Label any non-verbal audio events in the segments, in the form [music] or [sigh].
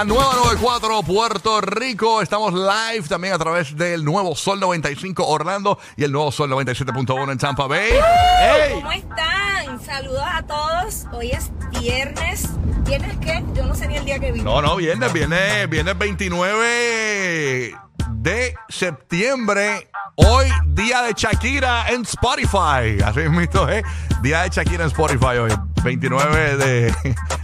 la nueva 94 Puerto Rico. Estamos live también a través del nuevo Sol 95 Orlando y el nuevo Sol 97.1 en Tampa Bay. ¡Hey! ¿Cómo están? Saludos a todos. Hoy es viernes. ¿Viernes qué? Yo no sé ni el día que vino. No, no, viernes, viernes, viernes 29 de septiembre. Hoy, día de Shakira en Spotify. Así mismo, ¿eh? Día de Shakira en Spotify hoy, 29 de,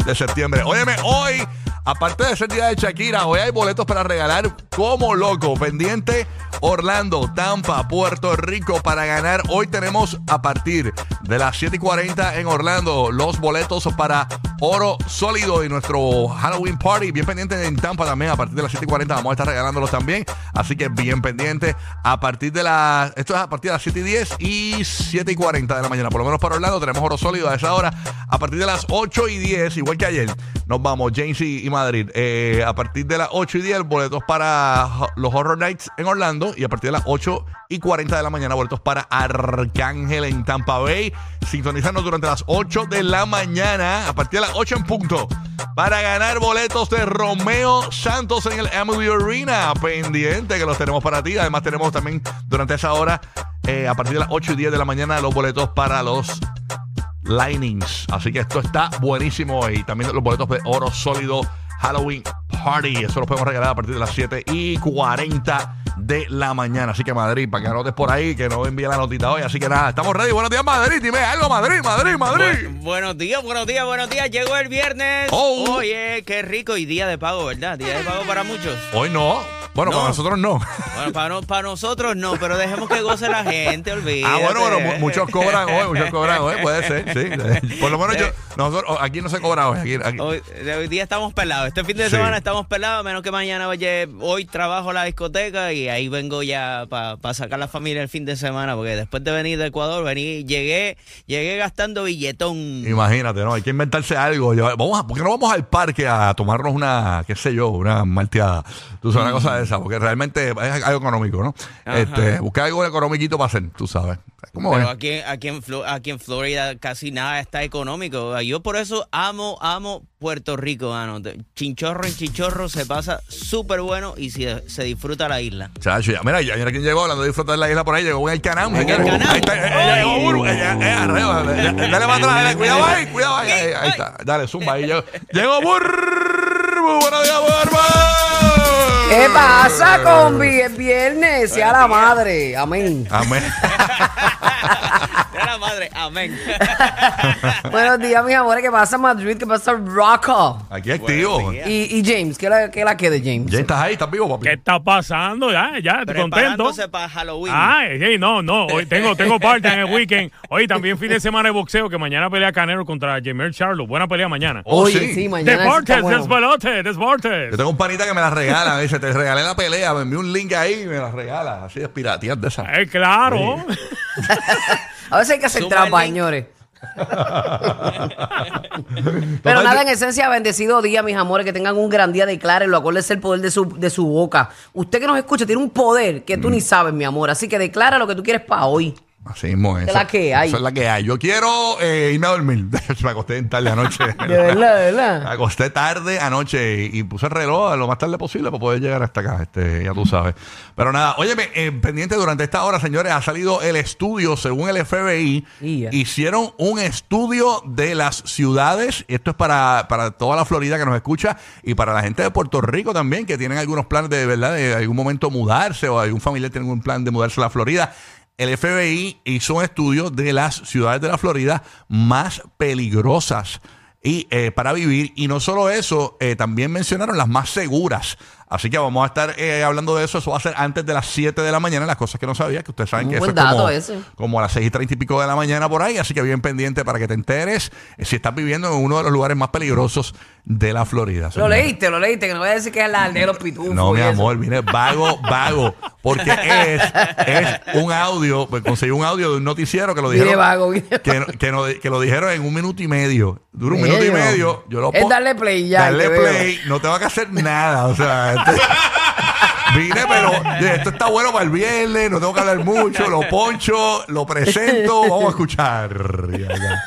de septiembre. Óyeme, hoy, aparte de ser día de Shakira, hoy hay boletos para regalar como loco. Pendiente Orlando, Tampa, Puerto Rico para ganar. Hoy tenemos a partir de las 7 y 40 en Orlando los boletos para Oro Sólido y nuestro Halloween Party. Bien pendiente en Tampa también. A partir de las 7 y 40 vamos a estar regalándolos también. Así que bien pendiente. A partir de las. Esto es a partir de las 7 y 10 y 7 y 40 de la mañana. Por lo menos para Orlando tenemos Oro Sólido a esa hora. A partir de las 8 y 10, igual que ayer, nos vamos, James y, Madrid. Eh, a partir de las 8 y 10, boletos para los Horror Nights en Orlando. Y a partir de las 8 y 40 de la mañana, boletos para Arcángel en Tampa Bay. Sintonizando durante las 8 de la mañana, a partir de las 8 en punto, para ganar boletos de Romeo Santos en el Amelie Arena. Pendiente que los tenemos para ti. Además, tenemos también durante esa hora, eh, a partir de las 8 y 10 de la mañana, los boletos para los Linings. Así que esto está buenísimo. Y también los boletos de oro sólido Halloween Party. Eso lo podemos regalar a partir de las 7 y 40 de la mañana. Así que Madrid, para que anotes por ahí, que no envíe la notita hoy. Así que nada, estamos ready. Buenos días, Madrid. Dime algo, Madrid, Madrid, Madrid. Bu- buenos días, buenos días, buenos días. Llegó el viernes. Oh. Oye, qué rico. Y día de pago, ¿verdad? Día de pago para muchos. Hoy no. Bueno, No. para nosotros no. Bueno, para, no- para nosotros no, pero dejemos que goce la gente, olvídate. Ah, bueno, bueno, mu- muchos cobran hoy, muchos cobran hoy, puede ser, sí. [laughs] Por lo menos yo, nosotros, aquí no se cobra hoy. Aquí, aquí- Hoy, de hoy día estamos pelados. Este fin de Sí. semana estamos pelados, a menos que mañana vaya. Hoy trabajo la discoteca y ahí vengo ya para sacar la familia el fin de semana, porque después de venir de Ecuador, vení, llegué, llegué gastando billetón. Imagínate, ¿no? Hay que inventarse algo. Yo- Vamos a, ¿Por qué no vamos al parque a tomarnos una, qué sé yo, una malteada? Tú sabes, una cosa de esa, porque realmente es algo económico, ¿no? Ajá. Este, buscar algo economiquito para hacer, tú sabes. ¿Cómo Pero aquí, aquí, en Flo- aquí en Florida casi nada está económico. Yo por eso amo, amo Puerto Rico, mano. Chinchorro en chinchorro se pasa súper bueno y se, se disfruta la isla. Chacho, ya. Mira, ya, mira quién llegó hablando de disfrutar la isla por ahí. Llegó en el canal. En el Canam. Ahí está, eh, ella llegó Buru, ella, ella, arriba. Dale para atrás, cuidado ahí, cuidado ahí. Ahí, ahí está. Dale, zumba ahí. Llegó, llegó Burbu. Buenos. ¿Qué pasa con vi- viernes? Sea la madre. Amén. Amén. [laughs] Amén. [laughs] Buenos días, mis amores. ¿Qué pasa, Madrid? ¿Qué pasa, Rocco? Aquí activo. Y, y James, ¿qué la, qué la que de James? Ya estás ahí, estás vivo, papi. ¿Qué está pasando? Ya, ya, estoy contento. Preparándose para Halloween. Ay, sí, no, no. Hoy tengo, tengo parte en el weekend. Hoy también fin de [laughs] semana de boxeo, que mañana pelea Canelo contra Jamel Charlo. Buena pelea mañana. Oh, Oye, sí. sí, mañana. Deportes, bueno. despelote, deportes. Yo tengo un panita que me la regala, me dice, te regalé la pelea, me envió un link ahí y me la regala. Así de piratías de esa. Eh, claro. [laughs] A veces hay que hacer trampa, señores. [laughs] Pero nada, en esencia, bendecido día, mis amores, que tengan un gran día, declárenlo, acuérdense el poder de su, de su boca. Usted que nos escucha tiene un poder que Mm. tú ni sabes, mi amor, así que declara lo que tú quieres para hoy. Así mismo es. Es la que hay. Eso es la que hay. Yo quiero eh, irme a dormir. [laughs] [laughs] me acosté tarde anoche. De verdad, de Me verdad. acosté tarde anoche y, y puse el reloj lo más tarde posible para poder llegar hasta acá. Este, ya tú sabes. Pero nada, óyeme, eh, pendiente durante esta hora, señores, ha salido el estudio, según el FBI. Hicieron un estudio de las ciudades. Esto es para, para toda la Florida que nos escucha y para la gente de Puerto Rico también, que tienen algunos planes de, verdad, de algún momento mudarse o algún familiar tiene un plan de mudarse a la Florida. El FBI hizo un estudio de las ciudades de la Florida más peligrosas y eh, para vivir. Y no solo eso, eh, también mencionaron las más seguras. Así que vamos a estar eh, hablando de eso. Eso va a ser antes de las 7 de la mañana. Las cosas que no sabía, que ustedes saben Un que buen eso es como, dato ese. como a las 6 y 30 y pico de la mañana por ahí. Así que bien pendiente para que te enteres eh, si estás viviendo en uno de los lugares más peligrosos de la Florida. Lo leíste, lo leíste, que no voy a decir que es la aldea de los pitufos. No, mi amor, mire, vago, vago. Porque es, es un audio, pues conseguí un audio de un noticiero que lo Mire, dijeron. vago, mire, que, no- que, no- que lo dijeron en un minuto y medio. Dura un minuto y Medio. Yo lo Es darle play ya, Darle te veo. play. No te va a hacer nada. O sea, [laughs] Vine, pero esto está bueno para el viernes, no tengo que hablar mucho, lo poncho, lo presento, vamos a escuchar. Ya, ya.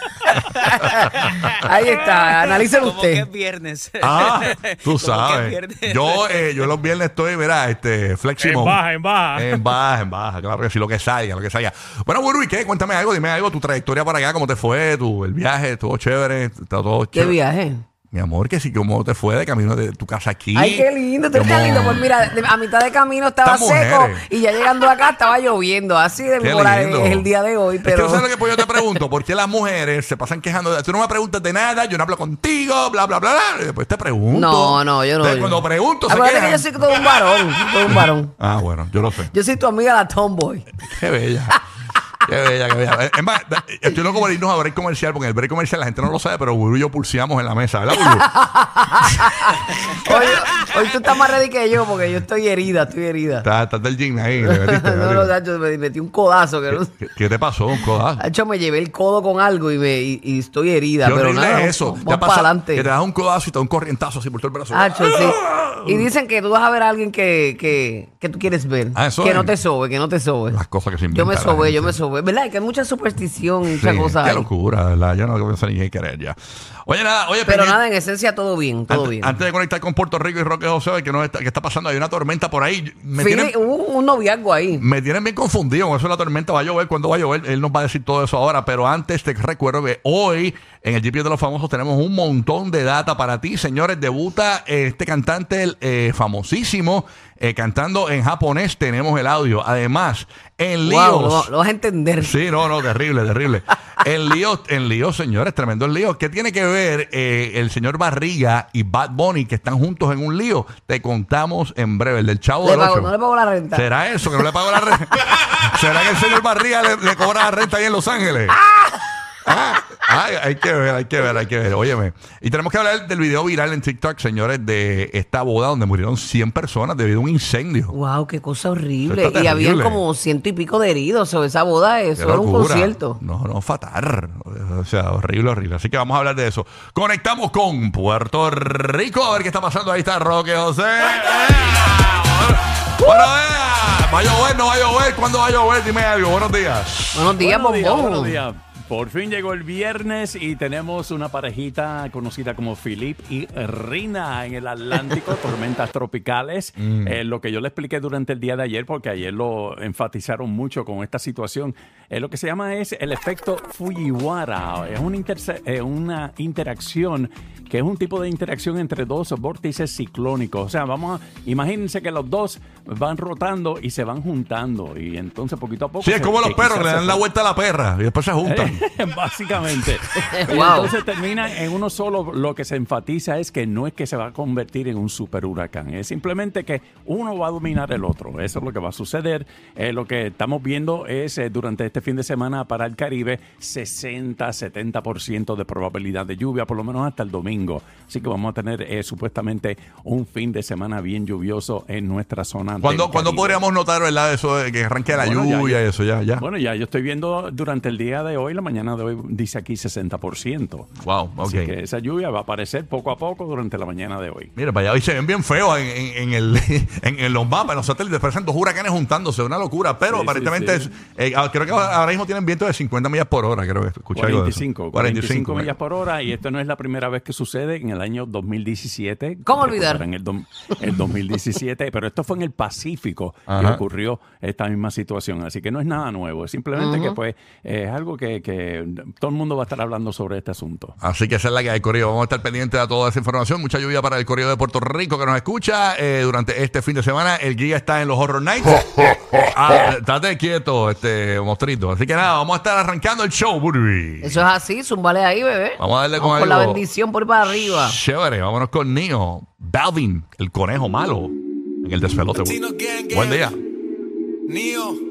Ahí está, analícelo Como que usted. es viernes. Ah, [laughs] tú Como que es sabes. viernes. Yo, eh, yo los viernes estoy, verá, este, flexible. En baja, en baja. En baja, en baja, claro que sí, lo que salga, lo que salga. Bueno, Burbu, ¿y qué? Cuéntame algo, dime algo, tu trayectoria para acá, cómo te fue, tu, el viaje, estuvo chévere, está todo ¿Qué chévere. viaje? Mi amor, que sí, cómo te fue de camino de tu casa aquí. Ay, qué lindo, tú ¿Cómo- estás lindo. Pues mira, de- a mitad de camino estaba Estas seco mujeres. y ya llegando acá estaba lloviendo. Así de Qué lindo. es el día de hoy, Es que pero. no sabes lo que pues yo te pregunto, ¿por qué las mujeres se pasan quejando? de- Tú no me preguntas de nada, yo no hablo contigo, bla, bla, bla, bla. Y después te pregunto. No, no, yo no. Entonces, yo- cuando pregunto, se Acuérdate que quejan. yo soy todo un varón, todo un varón. Ah, bueno, yo lo sé. Yo soy tu amiga la tomboy. Qué bella. Qué bella, qué bella. Es más, estoy loco por irnos a break comercial, porque en el break comercial la gente no lo sabe, pero Buru y yo pulseamos en la mesa, ¿verdad, Buru? Hoy, hoy tú estás más ready que yo porque yo estoy herida, estoy herida. Estás estás del gym ahí. metiste, [laughs] no, no, Nacho, me metí un codazo que no. ¿Qué, qué te pasó, un codazo? Nacho, me llevé el codo con algo y, me, y, y estoy herida. Qué pero nada, es eso. Vamos ¿Te ha para pasado adelante. Que te das un codazo y te da un corrientazo así por todo el brazo. Nacho, sí. Y dicen que tú vas a ver a alguien que, que, que tú quieres ver. Ah, eso que es. no te sobe, que no te sobe. Las cosas que se Yo me inventan sobe, yo me sobe. ¿Verdad? Que hay mucha superstición y Sí, cosas qué ahí. locura, ¿verdad? Yo no sé ni querer ya. Oye, nada, oye, Pero pendiente- nada, en esencia todo bien, todo antes, bien. antes de conectar con Puerto Rico y Roque José, que, no está, que está pasando, hay una tormenta por ahí. Me Fili- tienen, hubo un noviazgo ahí. me tienen bien confundido con eso de la tormenta. Va a llover, ¿cuándo va a llover? Él nos va a decir todo eso ahora. Pero antes te recuerdo que hoy en el GPS de los famosos tenemos un montón de data para ti. Señores, debuta este cantante eh, famosísimo eh, cantando en japonés. Tenemos el audio. Además, en líos. Wow, lo, lo vas a entender. Sí, no, no, terrible, terrible. [laughs] En lío, en lío, señores, tremendo el lío. ¿Qué tiene que ver eh, el señor Barriga y Bad Bunny que están juntos en un lío? Te contamos en breve, el del Chavo Le del pago- Ocho. no le pago la renta. ¿Será eso que no le pagó la renta? [laughs] ¿Será que el señor Barriga le, le cobra la renta ahí en Los Ángeles? Ah, ay, hay que ver, hay que ver, hay que ver. Óyeme. Y tenemos que hablar del video viral en TikTok, señores, de esta boda donde murieron 100 personas debido a un incendio. Wow, qué cosa horrible. Y habían terrible. como ciento y pico de heridos. sobre esa boda, eso era un concierto. No, no, fatal. O sea, horrible, horrible. Así que vamos a hablar de eso. Conectamos con Puerto Rico. A ver qué está pasando. Ahí está Roque José. Bueno, vea. ¿Va a llover? ¿No va a llover? ¿Cuándo va a llover? Dime algo. Buenos días. Buenos días, Buenos días, bombón. buenos días. Por fin llegó el viernes y tenemos una parejita conocida como Philip y Rina en el Atlántico, [laughs] tormentas tropicales. Eh, lo que yo le expliqué durante el día de ayer, porque ayer lo enfatizaron mucho con esta situación, eh, lo que se llama es el efecto Fujiwara. Es una, eh, una interacción que es un tipo de interacción entre dos vórtices ciclónicos. O sea, vamos a, imagínense que los dos van rotando y se van juntando y entonces poquito a poco... Sí, es como los perros, le dan la vuelta a la perra y después se juntan. [laughs] Básicamente. [laughs] Y entonces terminan en uno solo. Lo que se enfatiza es que no es que se va a convertir en un super huracán. Es simplemente que uno va a dominar el otro. Eso es lo que va a suceder. Eh, lo que estamos viendo es eh, durante este fin de semana para el Caribe 60-70% de probabilidad de lluvia, por lo menos hasta el domingo. Así que vamos a tener eh, supuestamente un fin de semana bien lluvioso en nuestra zona. ¿Cuándo, ¿cuándo podríamos notar, verdad, eso de que arranque la Bueno, lluvia ya. y eso? Ya, ya. Bueno, ya yo estoy viendo durante el día de hoy, la mañana de hoy, dice aquí 60%. wow, ok. Así que esa lluvia va a aparecer poco a poco durante la mañana de hoy. Mira, para allá hoy se ven bien feos en, en- en el, [laughs] en, en los mapas, en los satélites. Parecen dos huracanes juntándose, una locura. Pero Sí, aparentemente, sí, sí. es- eh, ah, creo que ahora mismo tienen viento de 50 millas por hora. Creo que escuché algo de eso. 45, 45 millas por hora y esto no es la primera vez que sucede en el año 2017. ¿Cómo olvidar? Recordarán El, dom- el 2017, pero esto fue en el Pacífico que ocurrió esta misma situación, así que no es nada nuevo, es simplemente que pues eh, es algo que, que todo el mundo va a estar hablando sobre este asunto. Así que esa es la que hay, Correo. Vamos a estar pendientes de toda esa información. Mucha lluvia para el Correo de Puerto Rico que nos escucha eh, durante este fin de semana. El guía está en los Horror Nights. [laughs] Ah, estate quieto, este mostrito. Así que nada, vamos a estar arrancando el show, Burby. Eso es así, zumbale ahí, bebé. Vamos a darle con la algo. bendición por ahí para arriba. Chévere, vámonos con Neo. Balvin, el conejo malo, en el despelote. Buen día. Neo.